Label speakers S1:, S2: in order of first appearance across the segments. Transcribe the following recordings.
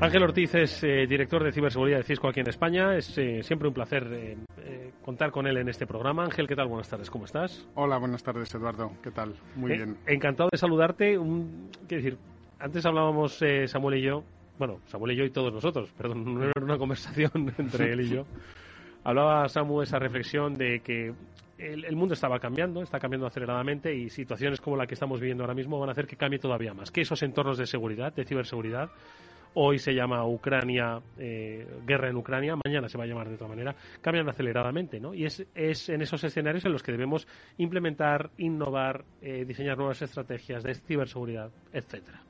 S1: Ángel Ortiz es eh, director de ciberseguridad de Cisco aquí en España. Es eh, siempre un placer eh, eh, contar con él en este programa. Ángel, ¿qué tal? Buenas tardes, ¿cómo estás?
S2: Hola, buenas tardes, Eduardo. ¿Qué tal? Muy
S1: Eh,
S2: bien.
S1: Encantado de saludarte. Un, quiero decir, antes hablábamos eh, Samuel y yo, bueno, Samuel y yo y todos nosotros, perdón, no era una conversación entre él y yo. Hablaba Samu esa reflexión de que el, el mundo estaba cambiando, está cambiando aceleradamente y situaciones como la que estamos viviendo ahora mismo van a hacer que cambie todavía más. Que esos entornos de seguridad, de ciberseguridad, hoy se llama Ucrania, eh, guerra en Ucrania, mañana se va a llamar de otra manera, cambian aceleradamente, ¿no? Y es, es en esos escenarios en los que debemos implementar, innovar, eh, diseñar nuevas estrategias de ciberseguridad, etcétera.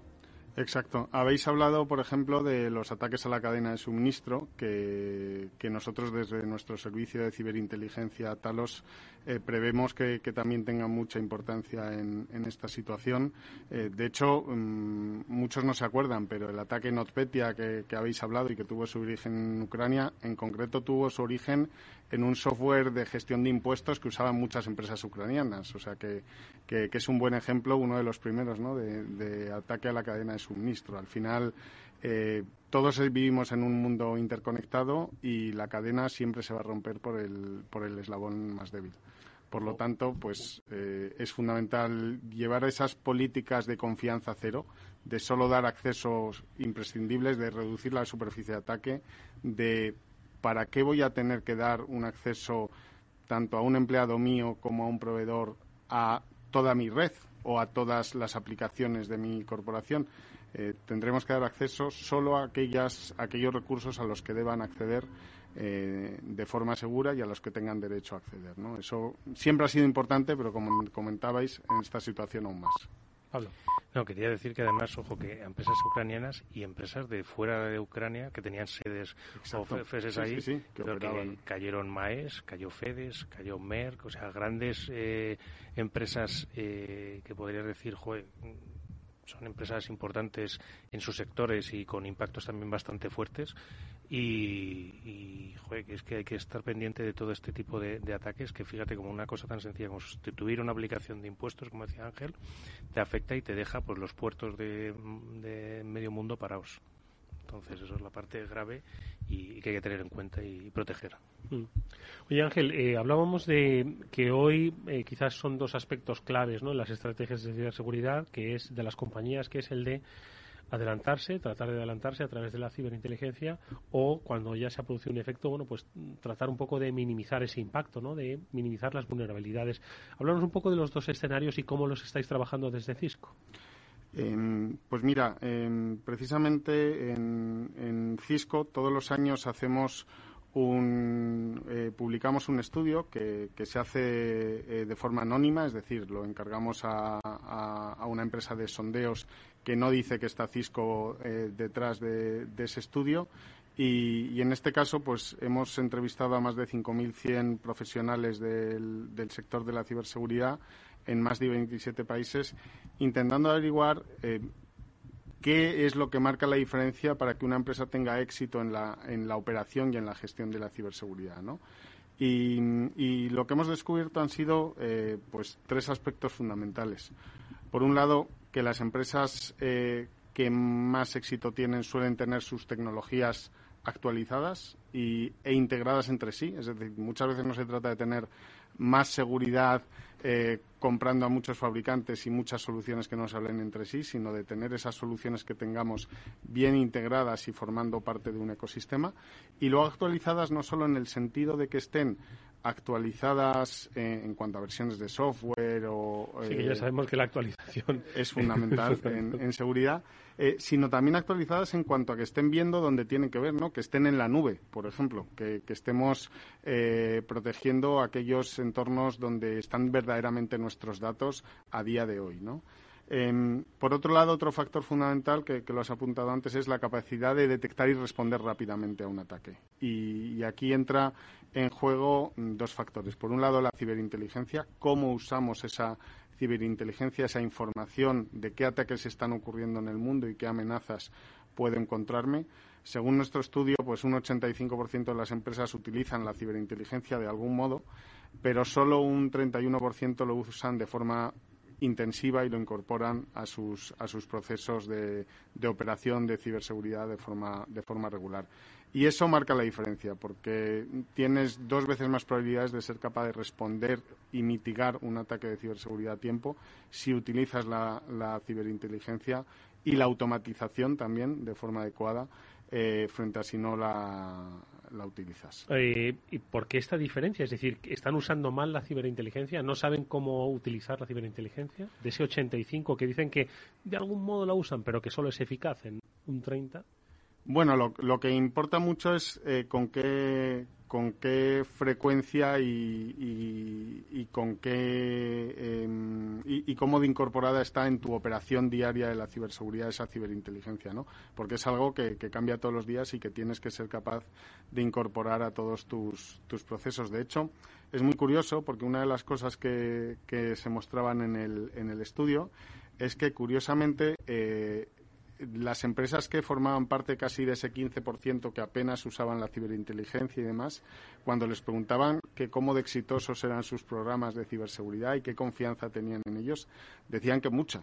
S2: Exacto. Habéis hablado, por ejemplo, de los ataques a la cadena de suministro que, que nosotros desde nuestro servicio de ciberinteligencia Talos eh, prevemos que, que también tengan mucha importancia en, en esta situación. Eh, de hecho, mm, muchos no se acuerdan, pero el ataque NotPetya que, que habéis hablado y que tuvo su origen en Ucrania, en concreto tuvo su origen en un software de gestión de impuestos que usaban muchas empresas ucranianas. O sea que, que, que es un buen ejemplo, uno de los primeros, ¿no? de, de ataque a la cadena de suministro. Al final, eh, todos vivimos en un mundo interconectado y la cadena siempre se va a romper por el, por el eslabón más débil. Por lo tanto, pues eh, es fundamental llevar esas políticas de confianza cero, de solo dar accesos imprescindibles, de reducir la superficie de ataque, de para qué voy a tener que dar un acceso tanto a un empleado mío como a un proveedor a toda mi red o a todas las aplicaciones de mi corporación. Eh, tendremos que dar acceso solo a aquellas, aquellos recursos a los que deban acceder eh, de forma segura y a los que tengan derecho a acceder. ¿no? Eso siempre ha sido importante, pero como comentabais, en esta situación aún más.
S1: Pablo.
S3: No, quería decir que además, ojo, que empresas ucranianas y empresas de fuera de Ucrania que tenían sedes
S2: Exacto.
S3: o FES
S2: Sí,
S3: ahí,
S2: sí, sí, que
S3: que cayeron Maes, cayó Fedes, cayó Merck, o sea, grandes eh, empresas que podrías decir, joder, son empresas importantes en sus sectores y con impactos también bastante fuertes. Y, y es que hay que estar pendiente de todo este tipo de, de, ataques que fíjate como una cosa tan sencilla como sustituir una aplicación de impuestos, como decía Ángel, te afecta y te deja pues los puertos de, de medio mundo parados. Entonces, eso es la parte grave y, que hay que tener en cuenta y, y proteger.
S1: Mm. Oye, Ángel, eh, hablábamos de que hoy eh, quizás son dos aspectos claves ¿no? en las estrategias de ciberseguridad, que es de las compañías, que es el de adelantarse, tratar de adelantarse a través de la ciberinteligencia o cuando ya se ha producido un efecto, bueno, pues tratar un poco de minimizar ese impacto, ¿no? De minimizar las vulnerabilidades. Hablamos un poco de los dos escenarios y cómo los estáis trabajando desde Cisco.
S2: Eh, pues mira, eh, precisamente en, Cisco todos los años hacemos un, eh, publicamos un estudio que, se hace eh, de forma anónima, es decir, lo encargamos a, una empresa de sondeos que no dice que está Cisco eh, detrás de, ese estudio. Y, en este caso, pues hemos entrevistado a más de 5.100 profesionales del sector de la ciberseguridad en más de 27 países, intentando averiguar eh, qué es lo que marca la diferencia para que una empresa tenga éxito en la, en la operación y en la gestión de la ciberseguridad. ¿no? Y, lo que hemos descubierto han sido eh, pues, tres aspectos fundamentales. Por un lado, que las empresas eh, que más éxito tienen suelen tener sus tecnologías actualizadas y, e integradas entre sí. Es decir, muchas veces no se trata de tener más seguridad eh, comprando a muchos fabricantes y muchas soluciones que no se hablen entre sí, sino de tener esas soluciones que tengamos bien integradas y formando parte de un ecosistema. Y luego actualizadas no solo en el sentido de que estén actualizadas en, cuanto a versiones de software o...
S1: Sí, que ya sabemos que la actualización
S2: es fundamental en, seguridad, sino también actualizadas en cuanto a que estén viendo donde tienen que ver, ¿no? Que estén en la nube, por ejemplo, que, que estemos protegiendo aquellos entornos donde están verdaderamente nuestros datos a día de hoy, ¿no? Em, por otro lado, otro factor fundamental que, lo has apuntado antes es la capacidad de detectar y responder rápidamente a un ataque. Y, aquí entra en juego mm, dos factores. Por un lado, la ciberinteligencia, cómo usamos esa ciberinteligencia, esa información de qué ataques están ocurriendo en el mundo y qué amenazas puedo encontrarme. Según nuestro estudio, pues un 85% de las empresas utilizan la ciberinteligencia de algún modo, pero solo un 31% lo usan de forma intensiva y lo incorporan a sus, a sus procesos de, de operación de ciberseguridad de forma, de forma regular. Y eso marca la diferencia, porque tienes dos veces más probabilidades de ser capaz de responder y mitigar un ataque de ciberseguridad a tiempo si utilizas la, la ciberinteligencia y la automatización también de forma adecuada eh, frente a si no la, la utilizas.
S1: Eh, ¿Y por qué esta diferencia? Es decir, ¿están usando mal la ciberinteligencia? ¿No saben cómo utilizar la ciberinteligencia? De ese 85 que dicen que de algún modo la usan, pero que solo es eficaz en un 30.
S2: Bueno, lo, lo que importa mucho es eh, con qué con qué frecuencia y, con qué em, y, cómo de incorporada está en tu operación diaria de la ciberseguridad esa ciberinteligencia, ¿no? Porque es algo que, cambia todos los días y que tienes que ser capaz de incorporar a todos tus, procesos. De hecho, es muy curioso porque una de las cosas que, que se mostraban en el, en el estudio es que curiosamente eh, las empresas que formaban parte casi de ese 15% que apenas usaban la ciberinteligencia y demás, cuando les preguntaban que cómo de exitosos eran sus programas de ciberseguridad y qué confianza tenían en ellos, decían que mucha.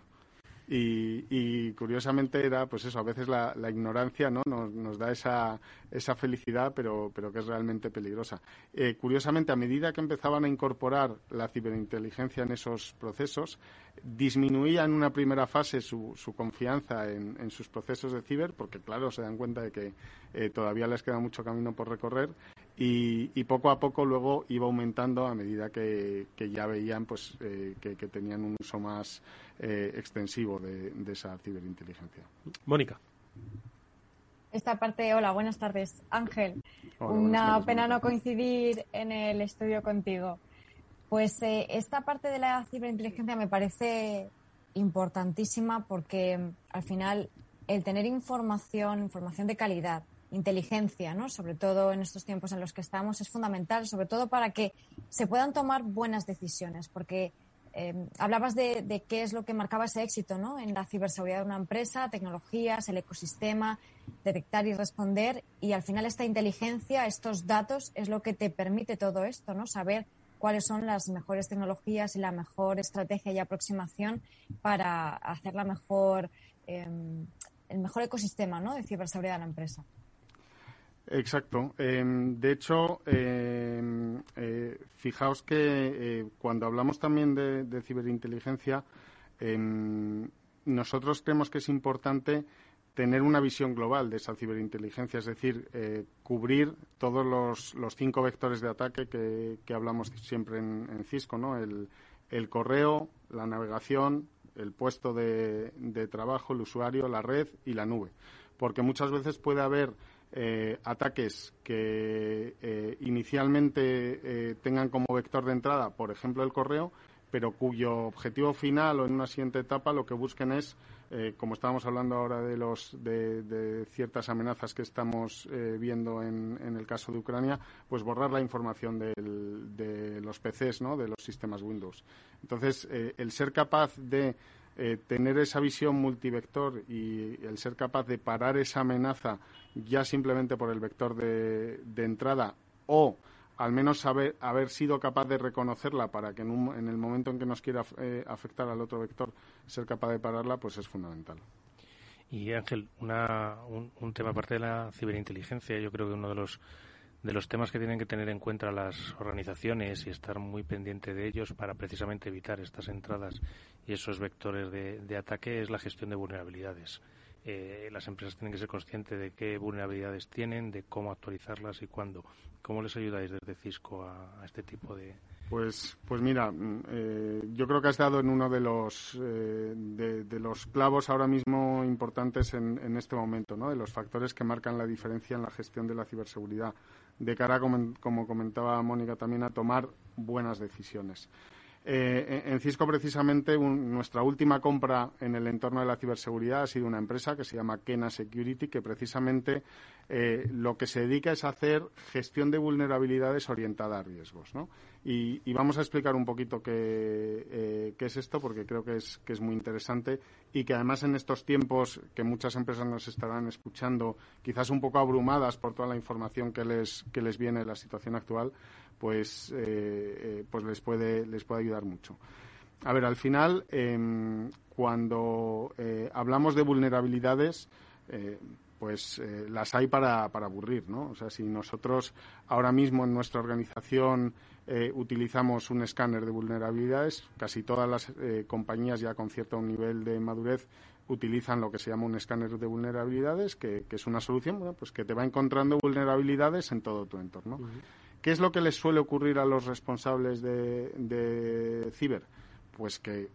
S2: Y, curiosamente era, pues eso, a veces la, ignorancia ¿no? nos, da esa, esa felicidad, pero, pero que es realmente peligrosa. Eh, curiosamente, a medida que empezaban a incorporar la ciberinteligencia en esos procesos, disminuía en una primera fase su, su confianza en, en, sus procesos de ciber, porque claro, se dan cuenta de que eh, todavía les queda mucho camino por recorrer, y, poco a poco luego iba aumentando a medida que, ya veían pues eh, que, tenían un uso más eh, extensivo de, esa ciberinteligencia.
S1: Mónica.
S4: Esta parte, hola, buenas tardes. Ángel, una pena no coincidir en el estudio contigo. Pues eh, esta parte de la ciberinteligencia me parece importantísima porque al final el tener información, información de calidad, inteligencia, ¿no? Sobre todo en estos tiempos en los que estamos, es fundamental, sobre todo para que se puedan tomar buenas decisiones, porque em, hablabas de, qué es lo que marcaba ese éxito, ¿no? En la ciberseguridad de una empresa, tecnologías, el ecosistema, detectar y responder, y al final esta inteligencia, estos datos, es lo que te permite todo esto, ¿no? Saber cuáles son las mejores tecnologías y la mejor estrategia y aproximación para hacer la mejor, em, el mejor ecosistema, ¿no? De ciberseguridad de la empresa.
S2: Exacto. Em, de hecho, em, eh, fijaos que eh, cuando hablamos también de, ciberinteligencia, em, nosotros creemos que es importante tener una visión global de esa ciberinteligencia, es decir, eh, cubrir todos los, cinco vectores de ataque que, hablamos siempre en, Cisco, ¿no? El, correo, la navegación, el puesto de, de trabajo, el usuario, la red y la nube. Porque muchas veces puede haber eh, ataques que eh, inicialmente eh, tengan como vector de entrada, por ejemplo, el correo, pero cuyo objetivo final o en una siguiente etapa lo que busquen es, como estábamos hablando ahora de, los, de, ciertas amenazas que estamos viendo en, en, el caso de Ucrania, pues borrar la información de los PCs, ¿no? de los sistemas Windows. Entonces, el ser capaz de eh, tener esa visión multivector y el ser capaz de parar esa amenaza ya simplemente por el vector de, entrada o al menos haber, haber, sido capaz de reconocerla para que en, el momento en que nos quiera eh, afectar al otro vector ser capaz de pararla, pues es fundamental.
S3: Y Ángel, una, un, un tema aparte de la ciberinteligencia, yo creo que uno de los de los temas que tienen que tener en cuenta las organizaciones y estar muy pendiente de ellos para precisamente evitar estas entradas y esos vectores de, ataque es la gestión de vulnerabilidades. eh, las empresas tienen que ser conscientes de qué vulnerabilidades tienen, de cómo actualizarlas y cuándo. ¿Cómo les ayudáis desde Cisco a, este tipo de,
S2: pues, pues mira, mm, eh, yo creo que has dado en uno de los eh, de, los clavos ahora mismo importantes en, en, este momento, ¿no? De los factores que marcan la diferencia en la gestión de la ciberseguridad, de cara, como, comentaba Mónica también, a tomar buenas decisiones. Eh, en Cisco, precisamente, nuestra última compra en el entorno de la ciberseguridad ha sido una empresa que se llama Kena Security, que precisamente eh, lo que se dedica es a hacer gestión de vulnerabilidades orientada a riesgos. Y, vamos a explicar un poquito eh, qué, es esto, porque creo que es, que es muy interesante y que además en estos tiempos que muchas empresas nos estarán escuchando, quizás un poco abrumadas por toda la información que les, que les viene de la situación actual, pues, eh, eh, pues les, puede, les puede ayudar mucho. A ver, al final, em, cuando eh, hablamos de vulnerabilidades, pues las hay para, para, aburrir, ¿no? O sea, si nosotros ahora mismo en nuestra organización utilizamos un escáner de vulnerabilidades, casi todas las compañías ya con cierto nivel de madurez utilizan lo que se llama un escáner de vulnerabilidades, que, es una solución bueno, pues que te va encontrando vulnerabilidades en todo tu entorno. ¿Qué es lo que les suele ocurrir a los responsables de, ciber? Pues que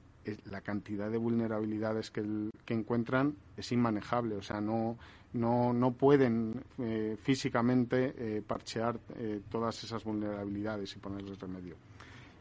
S2: la cantidad de vulnerabilidades que, encuentran es inmanejable, o sea, no, no, no pueden eh, físicamente eh, parchear eh, todas esas vulnerabilidades y ponerles remedio.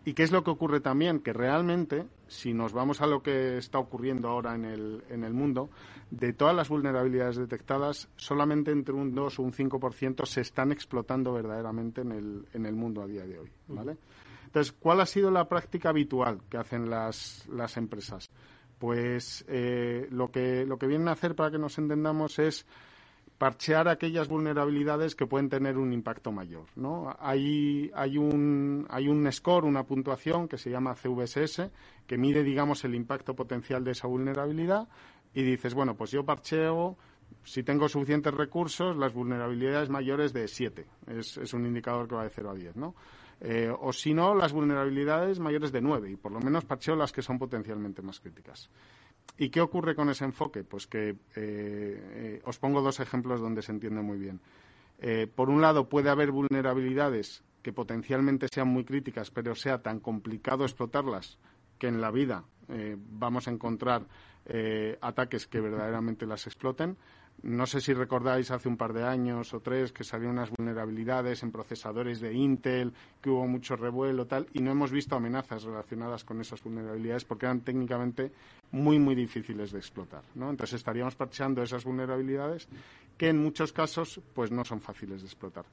S2: ¿Y qué es lo que ocurre también? Que realmente, si nos vamos a lo que está ocurriendo ahora en el, en el mundo, de todas las vulnerabilidades detectadas, solamente entre un 2 o un 5% se están explotando verdaderamente en el, en el mundo a día de hoy. ¿vale? Entonces, ¿cuál ha sido la práctica habitual que hacen las, las empresas? Pues eh, lo, que, lo que vienen a hacer, para que nos entendamos, es parchear aquellas vulnerabilidades que pueden tener un impacto mayor. ¿no? Hay, hay, un, hay un score, una puntuación que se llama CVSS, que mide, digamos, el impacto potencial de esa vulnerabilidad y dices, bueno, pues yo parcheo, si tengo suficientes recursos, las vulnerabilidades mayores de 7. Es, es un indicador que va de 0 a 10, ¿no? Eh, o si no, las vulnerabilidades mayores de 9 y por lo menos parcheo las que son potencialmente más críticas. ¿Y qué ocurre con ese enfoque? Pues que eh, eh, os pongo dos ejemplos donde se entiende muy bien. Eh, por un lado, puede haber vulnerabilidades que potencialmente sean muy críticas, pero sea tan complicado explotarlas que en la vida vamos a encontrar ataques que verdaderamente las exploten. No sé si recordáis hace un par de años o tres que salieron unas vulnerabilidades en procesadores de Intel, que hubo mucho revuelo tal, y no hemos visto amenazas relacionadas con esas vulnerabilidades porque eran técnicamente muy, muy difíciles de explotar. ¿no? Entonces estaríamos parcheando esas vulnerabilidades que en muchos casos pues no son fáciles de explotar.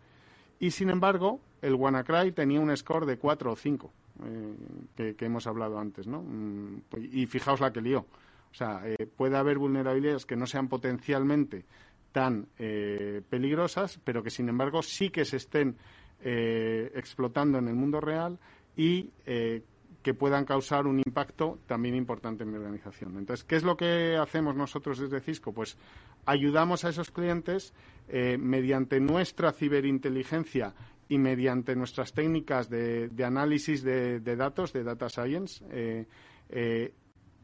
S2: Y sin embargo, el WannaCry tenía un score de 4 o 5, eh, que, hemos hablado antes, ¿no? Mm, y fijaos la que lió. O sea, eh, puede haber vulnerabilidades que no sean potencialmente tan eh, peligrosas, pero que sin embargo sí que se estén eh, explotando en el mundo real y que puedan causar un impacto también importante en mi organización. Entonces, ¿qué es lo que hacemos nosotros desde Cisco? Pues ayudamos a esos clientes mediante nuestra ciberinteligencia y mediante nuestras técnicas de, análisis de, datos, de data science,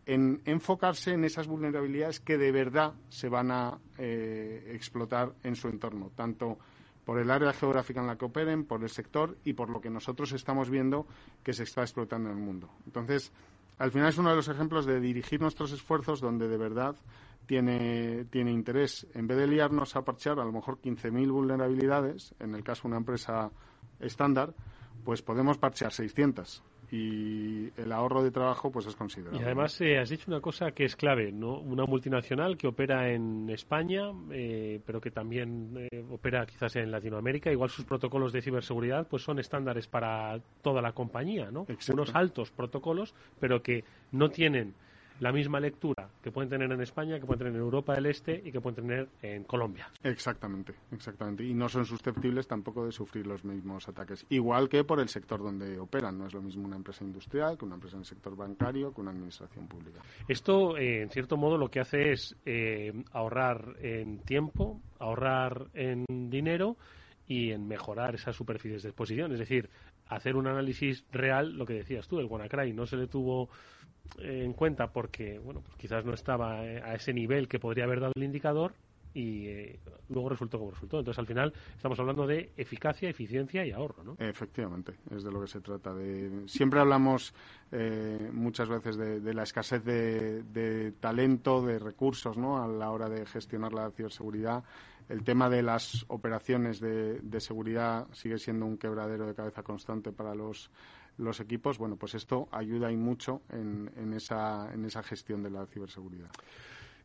S2: en enfocarse en esas vulnerabilidades que de verdad se van a eh, explotar en su entorno, tanto por el área geográfica en la que operen, por el sector y por lo que nosotros estamos viendo que se está explotando en el mundo. Entonces, al final es uno de los ejemplos de dirigir nuestros esfuerzos donde de verdad tiene, tiene interés. En vez de liarnos a parchear a lo mejor 15.000 vulnerabilidades, en el caso de una empresa estándar, pues podemos parchear 600 y el ahorro de trabajo pues es considerable.
S1: Y además eh, has dicho una cosa que es clave, ¿no? Una multinacional que opera en España, eh, pero que también eh, opera quizás en Latinoamérica. Igual sus protocolos de ciberseguridad pues son estándares para toda la compañía, ¿no? Unos altos protocolos, pero que no tienen la misma lectura que pueden tener en España, que pueden tener en Europa del Este y que pueden tener en Colombia.
S2: Exactamente, exactamente. Y no son susceptibles tampoco de sufrir los mismos ataques. Igual que por el sector donde operan. No es lo mismo una empresa industrial que una empresa en el sector bancario que una administración pública.
S1: Esto, eh, en cierto modo, lo que hace es eh, ahorrar en tiempo, ahorrar en dinero y en mejorar esas superficies de exposición. Es decir, hacer un análisis real, lo que decías tú, el WannaCry no se le tuvo eh, en cuenta porque, bueno, pues quizás no estaba eh, a ese nivel que podría haber dado el indicador y eh, luego resultó como resultó. Entonces, al final, estamos hablando de eficacia, eficiencia y ahorro, ¿no?
S2: Efectivamente, es de lo que se trata. De... Siempre hablamos muchas veces de, la escasez de, talento, de recursos, ¿no? A la hora de gestionar la ciberseguridad. El tema de las operaciones de, seguridad sigue siendo un quebradero de cabeza constante para los los equipos, bueno, pues esto ayuda y mucho en, en, esa, en esa gestión de la ciberseguridad.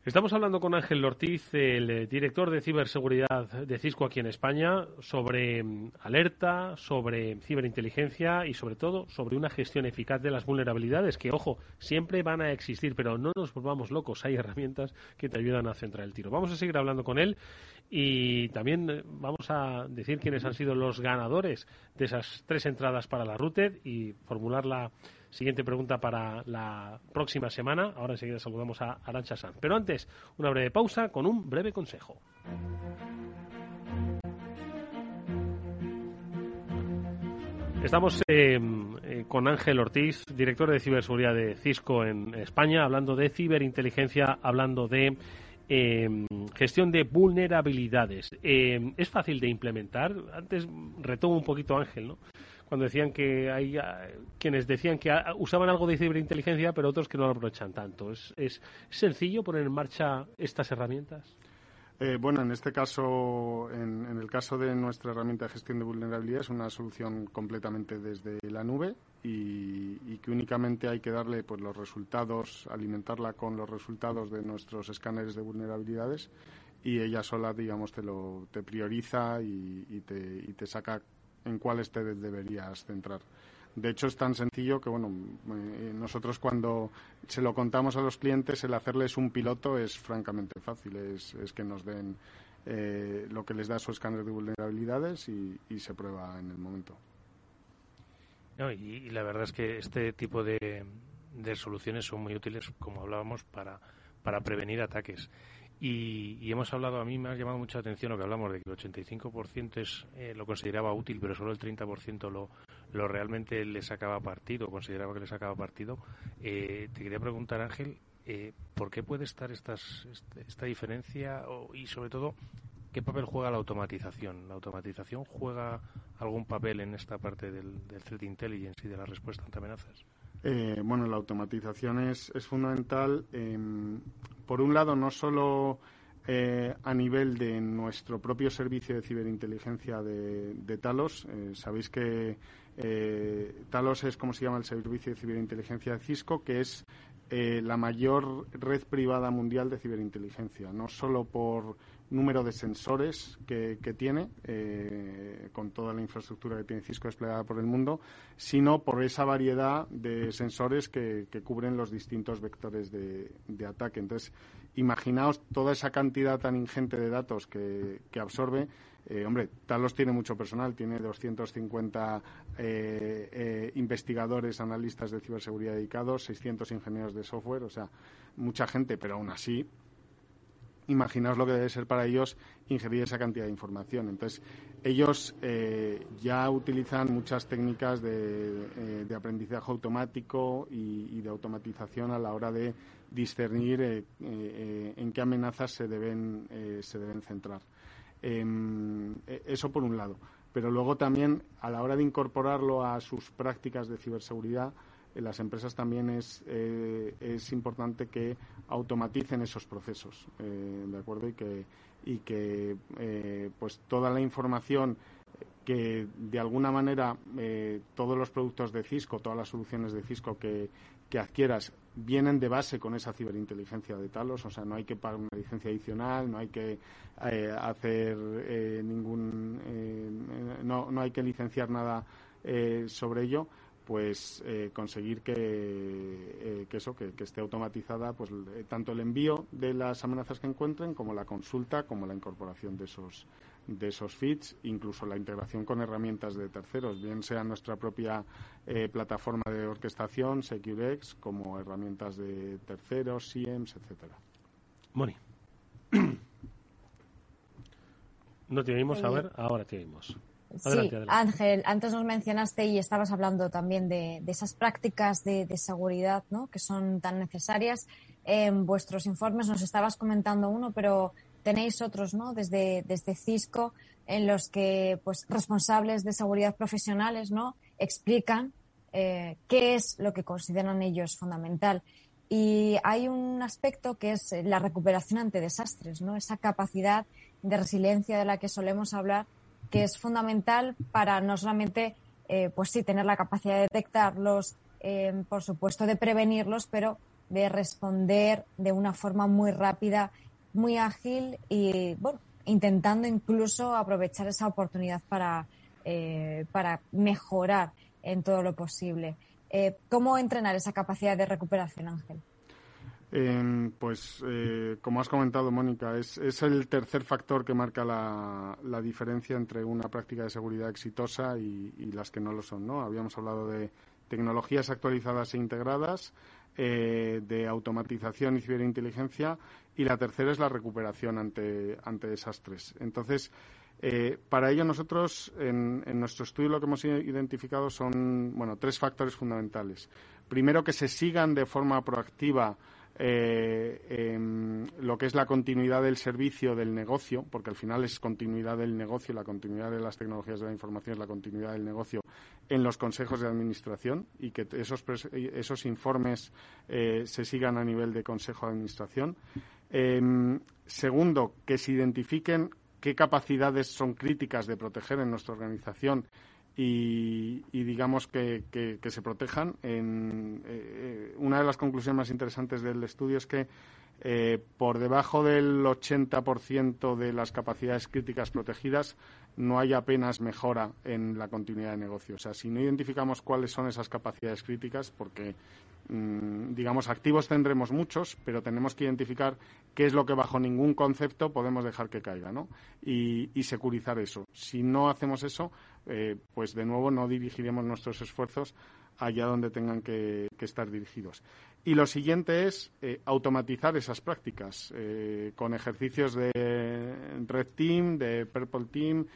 S1: Estamos hablando con Ángel Ortiz, el eh, director de ciberseguridad de Cisco aquí en España, sobre mm, alerta, sobre ciberinteligencia y sobre todo sobre una gestión eficaz de las vulnerabilidades que, ojo, siempre van a existir, pero no nos volvamos locos, hay herramientas que te ayudan a centrar el tiro. Vamos a seguir hablando con él y también eh, vamos a decir quiénes han sido los ganadores de esas tres entradas para la RUTED y formular la siguiente pregunta para la próxima semana. Ahora enseguida saludamos a Arancha Sanz. Pero antes, una breve pausa con un breve consejo. Estamos eh, eh, con Ángel Ortiz, director de ciberseguridad de Cisco en España, hablando de ciberinteligencia, hablando de Em, gestión de vulnerabilidades. Em, ¿Es fácil de implementar? Antes retomo un poquito Ángel, ¿no? Cuando decían que hay ah, quienes decían que ah, usaban algo de ciberinteligencia, pero otros que no lo aprovechan tanto. ¿Es, es sencillo poner en marcha estas herramientas?
S2: Eh, bueno, en este caso, en, el caso de nuestra herramienta de gestión de vulnerabilidad, es una solución completamente desde la nube y, que únicamente hay que darle pues, los resultados, alimentarla con los resultados de nuestros escáneres de vulnerabilidades y ella sola, digamos, te, lo, te prioriza y, te, y te saca en cuáles te deberías centrar. De hecho, es tan sencillo que, bueno, eh, nosotros cuando se lo contamos a los clientes, el hacerles un piloto es francamente fácil. Es, que nos den eh, lo que les da su escáner de vulnerabilidades y, se prueba en el momento.
S3: y, la verdad es que este tipo de, soluciones son muy útiles, como hablábamos, para, para prevenir ataques. Y, hemos hablado, a mí me ha llamado mucha atención lo que hablamos de que el 85% es, eh, lo consideraba útil, pero solo el 30% lo, lo realmente le sacaba partido, consideraba que le sacaba partido. Eh, te quería preguntar, Ángel, eh, ¿por qué puede estar estas, este, esta diferencia y sobre todo qué papel juega la automatización? ¿La automatización juega algún papel en esta parte del, del threat intelligence y de la respuesta ante amenazas?
S2: Eh, bueno, la automatización es, es fundamental. por un lado, no solo a nivel de nuestro propio servicio de ciberinteligencia de, de Talos. sabéis que eh, Talos es como se llama el servicio de ciberinteligencia de Cisco, que es eh, la mayor red privada mundial de ciberinteligencia, no solo por número de sensores que, tiene, eh, con toda la infraestructura que tiene Cisco desplegada por el mundo, sino por esa variedad de sensores que, cubren los distintos vectores de, ataque. Entonces, imaginaos toda esa cantidad tan ingente de datos que absorbe eh, hombre, Talos tiene mucho personal, tiene 250 eh, eh, investigadores, analistas de ciberseguridad dedicados, 600 ingenieros de software, o sea, mucha gente, pero aún así, imaginaos lo que debe ser para ellos ingerir esa cantidad de información. Entonces, ellos ya utilizan muchas técnicas de, aprendizaje automático y, de automatización a la hora de discernir en qué amenazas se deben, se deben centrar. Em, e, eso por un lado. Pero luego también, a la hora de incorporarlo a sus prácticas de ciberseguridad, las empresas también es, eh, es importante que automaticen esos procesos, eh, ¿de acuerdo? Y que, y que eh, pues toda la información que de alguna manera todos los productos de Cisco, todas las soluciones de Cisco que, que adquieras vienen de base con esa ciberinteligencia de Talos, o sea, no hay que pagar una licencia adicional, no hay que eh, hacer eh, ningún, eh, no, no hay que licenciar nada sobre ello, pues conseguir que, que eso, que, que, esté automatizada, pues tanto el envío de las amenazas que encuentren como la consulta, como la incorporación de esos de esos feeds, incluso la integración con herramientas de terceros, bien sea nuestra propia eh, plataforma de orquestación, SecureX, como herramientas de terceros, SIEMs, etcétera.
S1: Moni. No te oímos, a ver, ahora te oímos.
S4: Sí, Ángel, antes nos mencionaste y estabas hablando también de, esas prácticas de, seguridad ¿no? que son tan necesarias. En vuestros informes nos estabas comentando uno, pero tenéis otros, ¿no? Desde, desde Cisco, en los que pues responsables de seguridad profesionales, ¿no? Explican eh, qué es lo que consideran ellos fundamental. Y hay un aspecto que es la recuperación ante desastres, ¿no? Esa capacidad de resiliencia de la que solemos hablar, que es fundamental para no solamente, eh, pues sí, tener la capacidad de detectarlos, eh, por supuesto, de prevenirlos, pero de responder de una forma muy rápida, muy ágil y, bueno, intentando incluso aprovechar esa oportunidad para, eh, para mejorar en todo lo posible. Eh, ¿Cómo entrenar esa capacidad de recuperación, Ángel?
S2: Em, pues, eh, como has comentado, Mónica, es, el tercer factor que marca la, diferencia entre una práctica de seguridad exitosa y, las que no lo son. ¿no? Habíamos hablado de tecnologías actualizadas e integradas, eh, de automatización y ciberinteligencia, y la tercera es la recuperación ante, ante desastres. Entonces, eh, para ello nosotros en, nuestro estudio lo que hemos identificado son bueno tres factores fundamentales. Primero que se sigan de forma proactiva eh, lo que es la continuidad del servicio del negocio, porque al final es continuidad del negocio, la continuidad de las tecnologías de la información es la continuidad del negocio en los consejos de administración y que esos, esos informes eh, se sigan a nivel de consejo de administración. segundo, que se identifiquen qué capacidades son críticas de proteger en nuestra organización y, digamos que, se protejan. En, eh, una de las conclusiones más interesantes del estudio es que eh, por debajo del 80% de las capacidades críticas protegidas no hay apenas mejora en la continuidad de negocio. O sea, si no identificamos cuáles son esas capacidades críticas, porque digamos, activos tendremos muchos, pero tenemos que identificar qué es lo que bajo ningún concepto podemos dejar que caiga, ¿no? Y, securizar eso. Si no hacemos eso, eh, pues de nuevo no dirigiremos nuestros esfuerzos allá donde tengan que, estar dirigidos. Y lo siguiente es eh, automatizar esas prácticas eh, con ejercicios de Red Team, de Purple Team,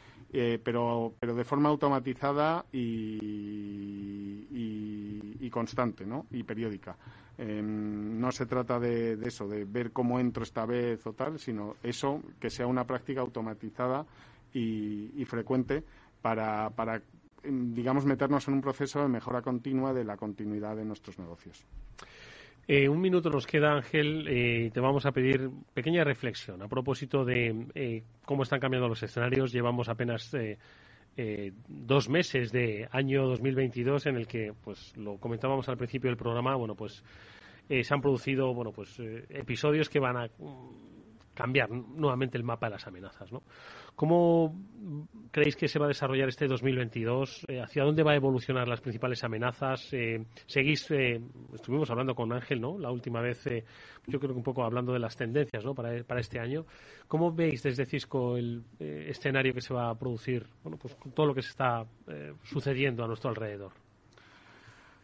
S2: pero, pero de forma automatizada y, y constante ¿no? y periódica. Em, no se trata de, eso, de ver cómo entro esta vez o tal, sino eso, que sea una práctica automatizada y, frecuente para, para, em, digamos, meternos en un proceso de mejora continua de la continuidad de nuestros negocios.
S1: Eh, un minuto nos queda, Ángel, eh, te vamos a pedir pequeña reflexión a propósito de eh, cómo están cambiando los escenarios. Llevamos apenas eh, dos meses de año 2022 en el que, pues lo comentábamos al principio del programa, bueno, pues eh, se han producido, bueno, pues eh, episodios que van a cambiar nuevamente el mapa de las amenazas, ¿no? ¿Cómo creéis que se va a desarrollar este 2022? Eh, ¿Hacia dónde va a evolucionar las principales amenazas? Eh, seguís, eh, estuvimos hablando con Ángel, ¿no? La última vez, yo creo que un poco hablando de las tendencias, ¿no? Para, para este año. ¿Cómo veis desde Cisco el escenario que se va a producir? Bueno, pues todo lo que se está sucediendo a nuestro alrededor.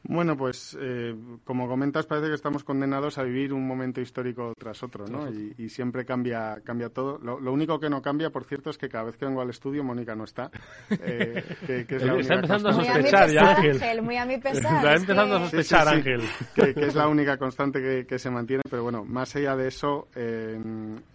S2: Bueno, pues eh, como comentas, parece que estamos condenados a vivir un momento histórico tras otro, ¿no? Y, siempre cambia, cambia todo. Lo, único que no cambia, por cierto, es que cada vez que vengo al estudio, Mónica no está.
S1: Eh, está empezando a sospechar ya, Ángel.
S4: Muy a mi pesar.
S1: Está empezando a sospechar, Ángel.
S2: Que, es la única constante que, se mantiene. Pero bueno, más allá de eso, eh,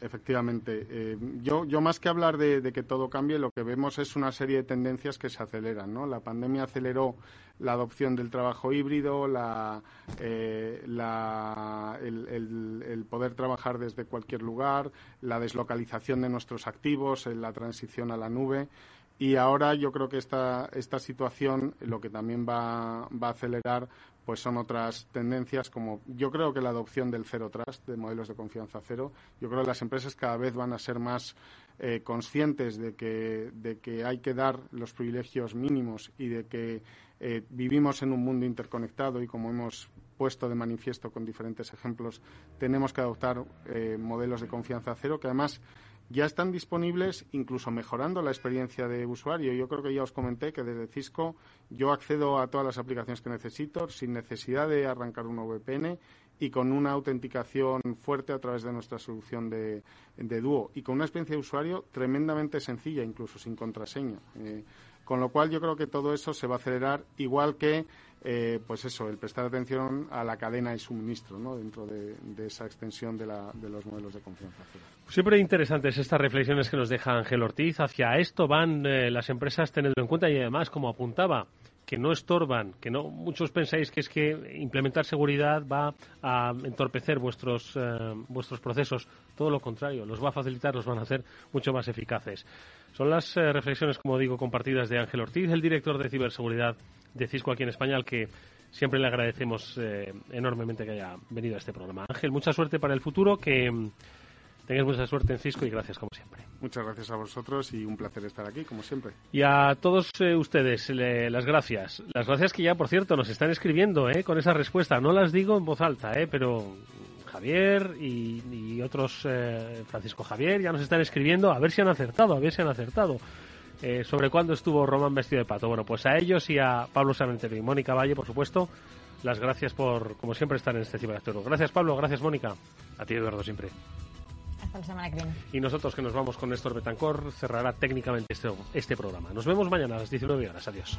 S2: efectivamente, yo, yo más que hablar de, de que todo cambie, lo que vemos es una serie de tendencias que se aceleran, ¿no? La pandemia aceleró la adopción del trabajo híbrido, la, eh, el, poder trabajar desde cualquier lugar, la deslocalización de nuestros activos, la transición a la nube. Y ahora yo creo que esta, esta situación lo que también va, va a acelerar pues son otras tendencias como yo creo que la adopción del cero trust, de modelos de confianza cero. Yo creo que las empresas cada vez van a ser más eh, conscientes de que, de que hay que dar los privilegios mínimos y de que eh, vivimos en un mundo interconectado y como hemos puesto de manifiesto con diferentes ejemplos, tenemos que adoptar eh, modelos de confianza cero que además ya están disponibles, incluso mejorando la experiencia de usuario. Yo creo que ya os comenté que desde Cisco yo accedo a todas las aplicaciones que necesito sin necesidad de arrancar un VPN y con una autenticación fuerte a través de nuestra solución de, de Duo y con una experiencia de usuario tremendamente sencilla, incluso sin contraseña. Eh, Con lo cual yo creo que todo eso se va a acelerar, igual que eh, pues eso, el prestar atención a la cadena de suministro ¿no? dentro de, esa extensión de, los modelos de confianza.
S1: Siempre interesantes estas reflexiones que nos deja Ángel Ortiz. Hacia esto van eh, las empresas teniendo en cuenta y además, como apuntaba, que no estorban, que no muchos pensáis que es que implementar seguridad va a entorpecer vuestros eh, vuestros procesos, todo lo contrario, los va a facilitar, los van a hacer mucho más eficaces. Son las reflexiones, como digo, compartidas de Ángel Ortiz, el director de ciberseguridad de Cisco aquí en España, al que siempre le agradecemos eh, enormemente que haya venido a este programa. Ángel, mucha suerte para el futuro, que tengas mucha suerte en Cisco y gracias como siempre.
S2: Muchas gracias a vosotros y un placer estar aquí, como siempre.
S1: Y a todos eh, ustedes, las gracias. Las gracias que ya, por cierto, nos están escribiendo eh, con esa respuesta. No las digo en voz alta, eh, pero Javier y, y otros, Francisco Javier, ya nos están escribiendo a ver si han acertado, a ver si han acertado. Eh, sobre cuándo estuvo Román vestido de pato. Bueno, pues a ellos y a Pablo Samentero y Mónica Valle, por supuesto, las gracias por, como siempre, estar en este ciberactor. Gracias, Pablo. Gracias, Mónica. A ti, Eduardo, siempre.
S4: La semana que viene.
S1: Y nosotros que nos vamos con Néstor Betancor, cerrará técnicamente este, este programa. Nos vemos mañana a las 19 horas. Adiós.